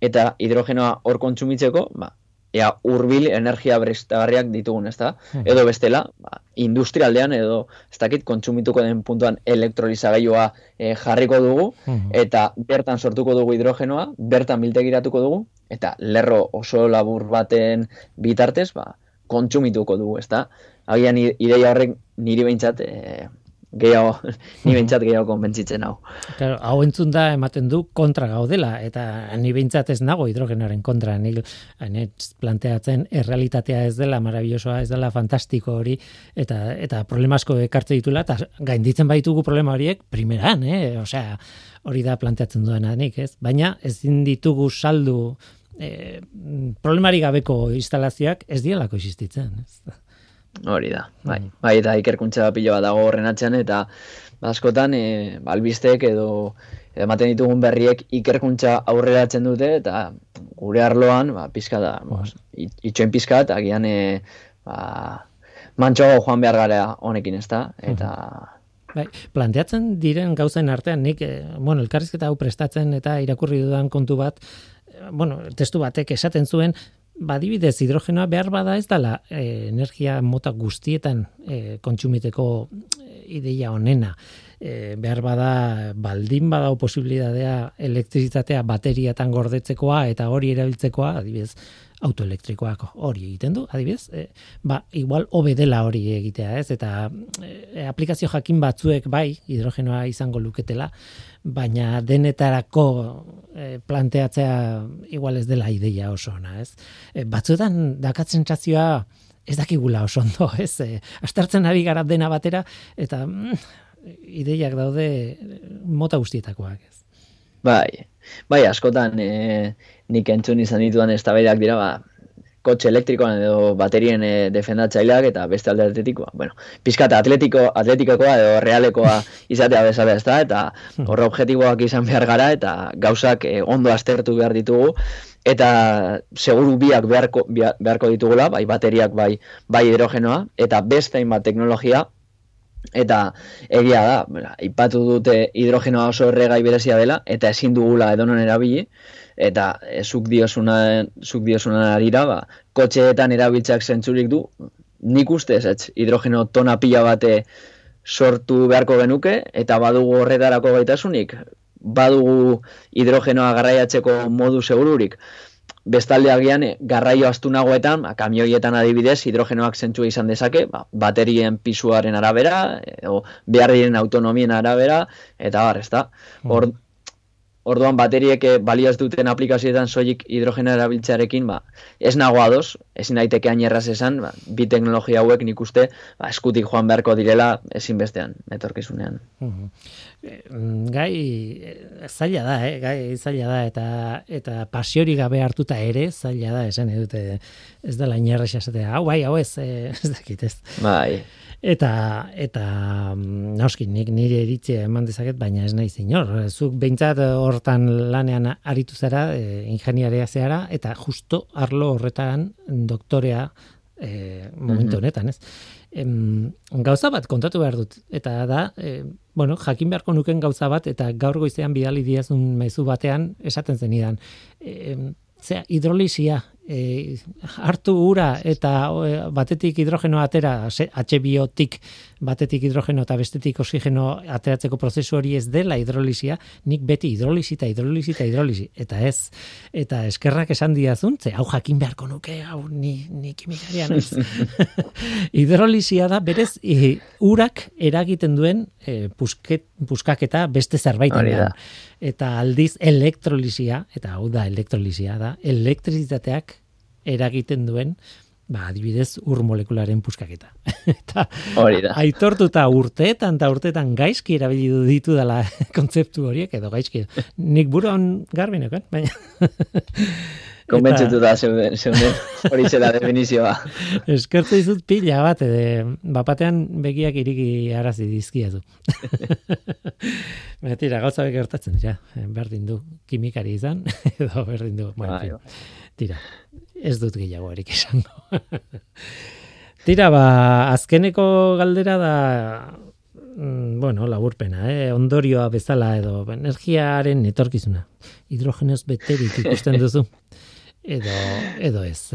eta hidrogenoa hor kontsumitzeko, ba, ea urbil energia berriztagarriak ditugun, ezta? Hmm. Edo bestela, ba, industrialdean edo ez dakit kontsumituko den puntuan elektrolizagailua e, jarriko dugu hmm. eta bertan sortuko dugu hidrogenoa, bertan biltegiratuko dugu eta lerro oso labur baten bitartez, ba, kontsumituko dugu, ezta? Agian ideia horrek niri behintzat e, gehiago, ni behintzat gehiago konbentzitzen hau. Claro, hau entzun da ematen du kontra gaudela, eta ni behintzat ez nago hidrogenaren kontra, ni planteatzen errealitatea ez dela marabillosoa, ez dela fantastiko hori, eta eta problemasko ekartze ditula, eta gainditzen baitugu problema horiek, primeran, eh? osea, hori da planteatzen duena nik, ez? Baina ezin ditugu saldu eh, problemari gabeko instalazioak ez dielako existitzen, ez? Hori da, bai. Mm. Bai, eta ikerkuntza pilo bat dago horren atxan, eta askotan e, albistek edo ematen ditugun berriek ikerkuntza aurreratzen dute, eta gure arloan, ba, pizka da, mm. itxoen pizka, eta gian, e, ba, mantxoago joan behar gara honekin, ez da? Mm. Eta... Bai, planteatzen diren gauzen artean, nik, e, bueno, elkarrizketa hau prestatzen eta irakurri dudan kontu bat, e, bueno, testu batek esaten zuen, badibidez hidrogenoa behar bada ez dela e, energia mota guztietan e, kontsumiteko e, ideia onena. E, behar bada baldin bada posibilitatea elektrizitatea bateriatan gordetzekoa eta hori erabiltzekoa, adibidez, autoelektrikoak hori egiten du, adibidez, e, ba, igual hobe dela hori egitea, ez? Eta e, aplikazio jakin batzuek bai hidrogenoa izango luketela, baina denetarako e, planteatzea igual ez dela ideia oso ona, ez? E, batzuetan dakatzen txazioa ez dakigula oso ondo, ez? E, astartzen ari gara dena batera, eta mm, ideiak daude mota guztietakoak, ez? Bai, bai, askotan, e, nik entzun izan dituan ez dira, ba, kotxe elektrikoan edo baterien e, defendatzaileak eta beste alde atletikoa. Bueno, pizkata atletiko, atletikokoa edo realekoa izatea bezala ez da, eta horre objetiboak izan behar gara, eta gauzak e, ondo aztertu behar ditugu, eta seguru biak beharko, beharko ditugula, bai bateriak, bai, bai hidrogenoa, eta beste bat teknologia, eta egia da, ipatu dute hidrogenoa oso erregai berezia dela, eta ezin dugula edonon erabili, eta e, zuk diosuna zuk diosuna arira ba kotxeetan erabiltzak zentzurik du nik uste ez hidrogeno tona pila bate sortu beharko genuke eta badugu horretarako gaitasunik badugu hidrogenoa garraiatzeko modu segururik bestalde agian eh, garraio astunagoetan, ba, kamioietan adibidez, hidrogenoak zentzua izan dezake, ba, baterien pisuaren arabera, edo behar diren autonomien arabera, eta bar, ez. Mm. Hor, Orduan bateriek eh, baliaz duten aplikazioetan soilik hidrogena erabiltzearekin, ba, ez nago ados, ezin daiteke erraz esan, ba, bi teknologia hauek nik uste ba, eskutik joan beharko direla ezinbestean, etorkizunean. Gai eh, zaila da, eh? gai zaila da, eta eta pasiori gabe hartuta ere zaila da, esan edute ez dela inerrez esatea, hau bai, hau ez, eh, ez dakit ez. Bai, eta eta mm, noski nik nire iritzia eman dezaket baina ez naiz inor. Zuk beintzat hortan lanean aritu zara e, ingeniaria zeara eta justo arlo horretan doktorea e, momentu mhm. honetan ez? Em, gauza bat kontatu behar dut eta da e, bueno jakin beharko nuken gauza bat eta gaur goizean bidali diazun mezu batean esaten zenidan. E, zea, hidrolisia e, hartu ura eta e, batetik hidrogeno atera, H-biotik batetik hidrogeno eta bestetik oxigeno ateratzeko prozesu hori ez dela hidrolisia, nik beti hidrolisi eta hidrolisi eta hidrolisi. Eta ez, eta eskerrak esan diazun, ze hau jakin beharko nuke, hau ni, ni kimikaria naiz. hidrolisia da, berez, e, urak eragiten duen e, pusket, puskaketa beste zerbait eta aldiz elektrolisia, eta hau da elektrolisia da, elektrizitateak eragiten duen, ba, adibidez, ur molekularen puskaketa. eta hori da. Aitortuta urteetan eta urteetan gaizki erabili ditu dela kontzeptu horiek edo gaizki. Nik buruan garbinekoen, baina Konbentzitu da zeuden, hori zela definizioa. Eskertze izut pila bat, ede, bapatean begiak iriki arazi dizkia du. Tira, gauza bek gertatzen dira, berdin du kimikari izan, edo berdin du, bueno, bai. tira, ez dut gehiago erik izango. tira, ba, azkeneko galdera da, mm, bueno, laburpena, eh? ondorioa bezala edo energiaren etorkizuna. Hidrogenoz beterik ikusten duzu edo, edo ez.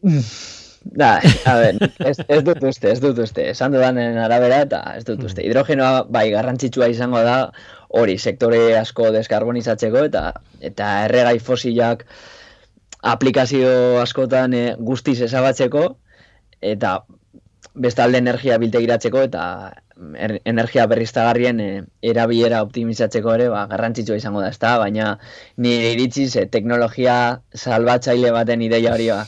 Da, a ver, ez, ez dut uste, ez dut uste. Esan dudanen arabera eta ez dut uste. Hmm. Hidrogenoa bai garrantzitsua izango da hori sektore asko deskarbonizatzeko eta eta erregai fosilak aplikazio askotan e, guztiz ezabatzeko eta bestalde energia biltegiratzeko eta er, energia berriztagarrien e, erabilera optimizatzeko ere ba, garrantzitsua izango da, ezta? baina nire iritziz e, teknologia salbatzaile baten ideia hori ba,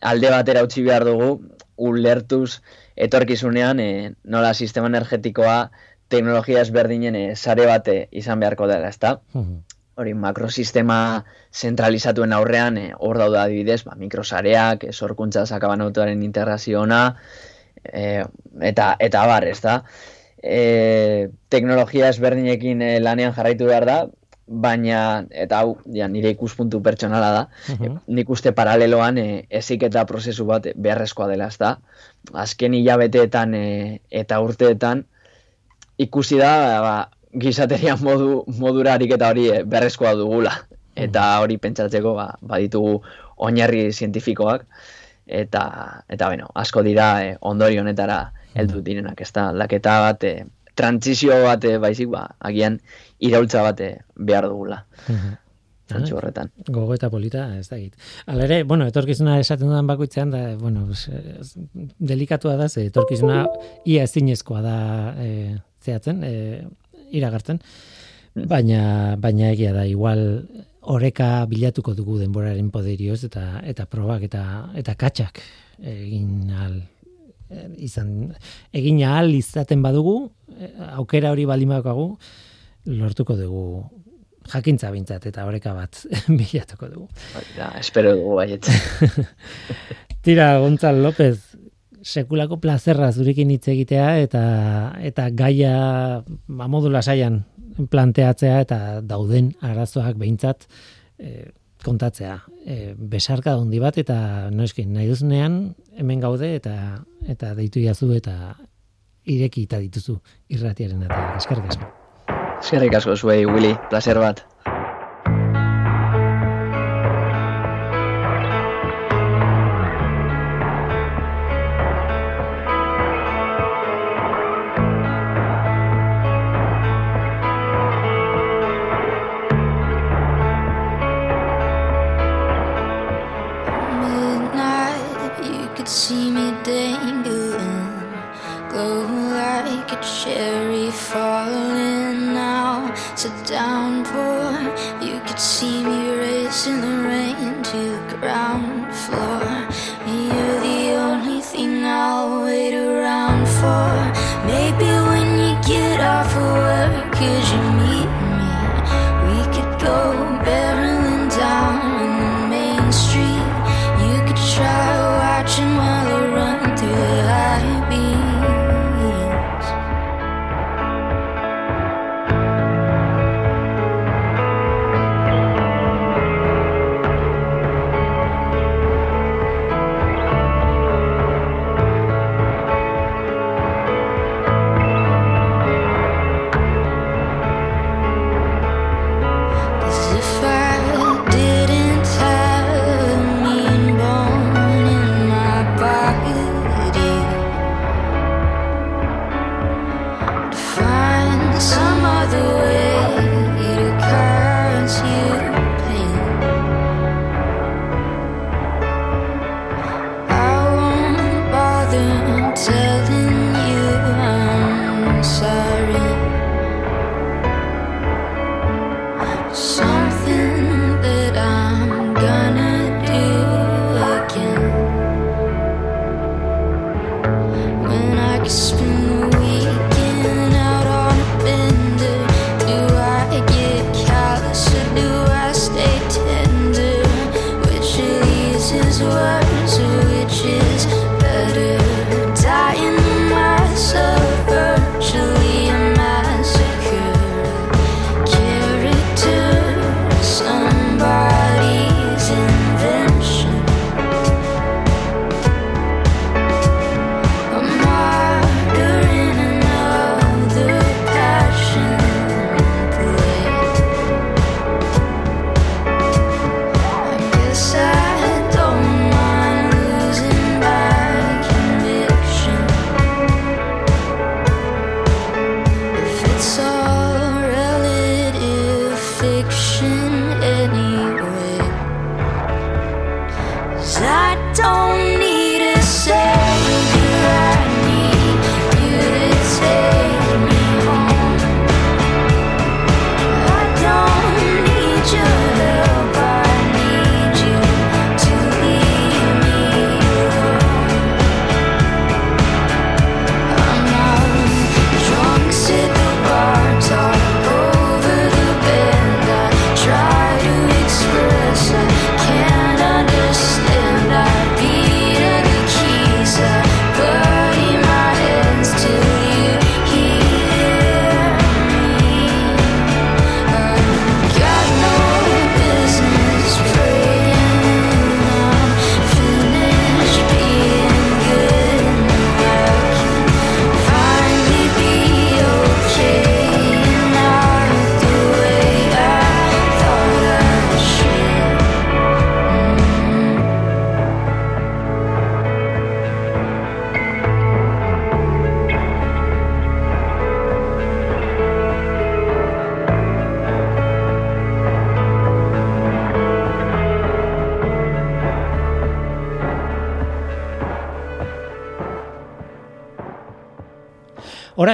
alde batera utzi behar dugu, ulertuz etorkizunean e, nola sistema energetikoa teknologia ezberdinen e, sare bate izan beharko dela, ezta? Mhm. Hori, makrosistema zentralizatuen aurrean, e, hor dauda adibidez, ba, mikrosareak, e, sorkuntza sakaban autoaren integraziona, e, eta, eta bar, ez da? E, teknologia ezberdinekin e, lanean jarraitu behar da, baina, eta hau, ja, nire ikuspuntu pertsonala da, uh nik uste paraleloan e, ezik prozesu bat beharrezkoa dela, ez da? Azken hilabeteetan e, eta urteetan, ikusi da, ba, gizateria modu, modurarik eta hori eh, berrezkoa dugula. Eta hori pentsatzeko ba, baditugu oinarri zientifikoak. Eta, eta bueno, asko dira eh, ondori honetara heldu direnak, ez da, laketa bat, eh, trantzizio bat, eh, baizik, ba, agian iraultza bat eh, behar dugula. Zantzu horretan. Gogo eta polita, ez da git. Alere, bueno, etorkizuna esaten dudan bakoitzean, da, bueno, delikatua da, ze etorkizuna ia ezinezkoa da e, zehatzen, e, iragartzen. Baina, baina egia da, igual oreka bilatuko dugu denboraren poderioz eta eta probak eta eta katxak egin al izan egin ahal izaten badugu aukera hori baldin lortuko dugu jakintza bintzat eta oreka bat bilatuko dugu. Ja, espero dugu baiet. Tira, Gontzal López, sekulako plazerra zurekin hitz egitea eta eta gaia ba modula saian planteatzea eta dauden arazoak behintzat e, kontatzea. E, besarka handi bat eta noizkin nahi duzunean hemen gaude eta eta deitu iazu eta ireki eta dituzu irratiaren eta eskerrik asko. Eskerrik asko zuei Willy, placer bat. So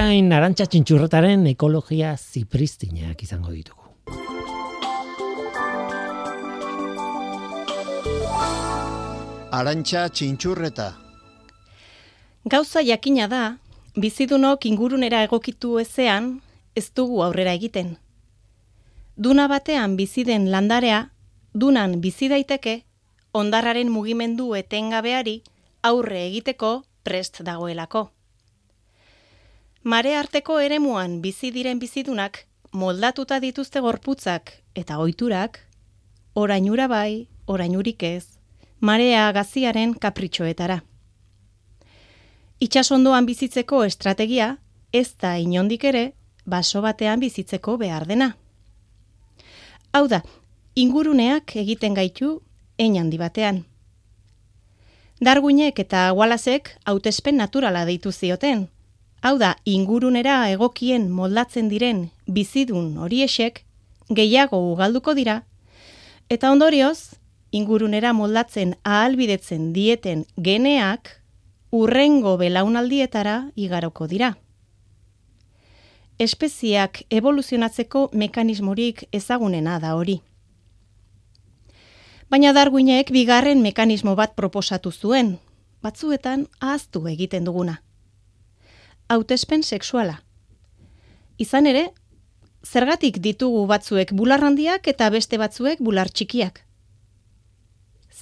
Orain arantxa txintxurretaren ekologia zipristinak izango ditugu. Arantxa txintxurreta. Gauza jakina da, bizidunok ingurunera egokitu ezean, ez dugu aurrera egiten. Duna batean biziden landarea, dunan bizi daiteke, ondarraren mugimendu etengabeari aurre egiteko prest dagoelako. Mare arteko eremuan bizi diren bizidunak moldatuta dituzte gorputzak eta ohiturak, orainura bai, orainurik ez, marea gaziaren kapritxoetara. Itxasondoan bizitzeko estrategia ez da inondik ere baso batean bizitzeko behar dena. Hau da, inguruneak egiten gaitu ein handi batean. Darguinek eta Wallaceek hautespen naturala deitu zioten. Hau da, ingurunera egokien moldatzen diren bizidun horiexek gehiago ugalduko dira, eta ondorioz, ingurunera moldatzen ahalbidetzen dieten geneak urrengo belaunaldietara igaroko dira. Espeziak evoluzionatzeko mekanismorik ezagunena da hori. Baina darguinek bigarren mekanismo bat proposatu zuen, batzuetan ahaztu egiten duguna. Hautespen sexuala. Izan ere, zergatik ditugu batzuek bularrandiak eta beste batzuek bular txikiak?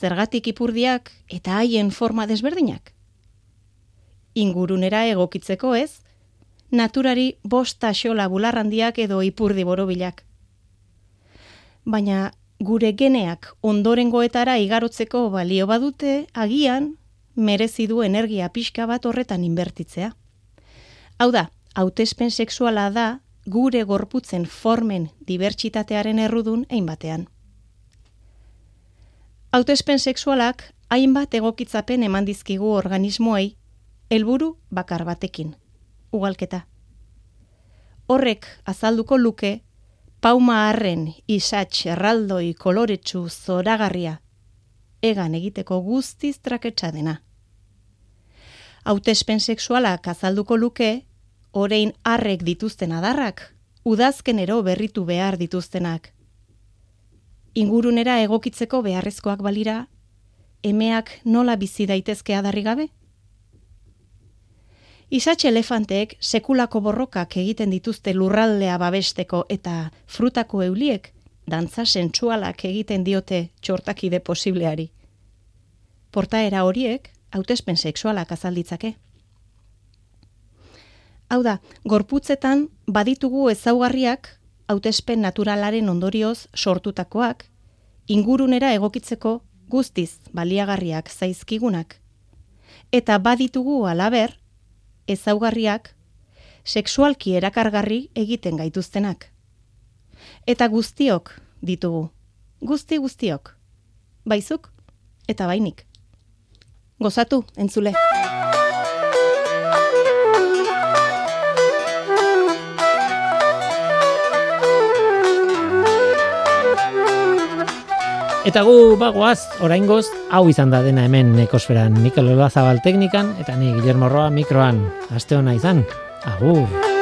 zergatik ipurdiak eta haien forma desberdinak? Ingurunera egokitzeko ez, naturari bosta xola bularrandiak edo ipurdi borobilak. Baina gure geneak ondorengoetara igarotzeko balio badute, agian merezi du energia pixka bat horretan inbertitzea. Hau da, hautespen sexuala da gure gorputzen formen dibertsitatearen errudun ein batean. Autoespen sexualak hainbat egokitzapen eman dizkigu organismoei helburu bakar batekin. Ugalketa. Horrek azalduko luke pauma harren isatx erraldoi koloretsu zoragarria egan egiteko guztiz traketsa dena. Hautespen sexualak azalduko luke orein harrek dituzten adarrak udazkenero berritu behar dituztenak ingurunera egokitzeko beharrezkoak balira, emeak nola bizi daitezke adarri gabe? Isatxe elefanteek sekulako borrokak egiten dituzte lurraldea babesteko eta frutako euliek dantza sentsualak egiten diote txortakide posibleari. Portaera horiek hautespen sexualak azalditzake. Hau da, gorputzetan baditugu ezaugarriak hautespen naturalaren ondorioz sortutakoak, ingurunera egokitzeko guztiz baliagarriak zaizkigunak. Eta baditugu alaber, ezaugarriak, sexualki erakargarri egiten gaituztenak. Eta guztiok ditugu, guzti guztiok, baizuk eta bainik. Gozatu, entzule. Eta gu bagoaz, oraingoz hau izan da dena hemen ekosferan Mikel Olazabal teknikan eta ni Guillermo Roa mikroan. Aste hona izan. Agur.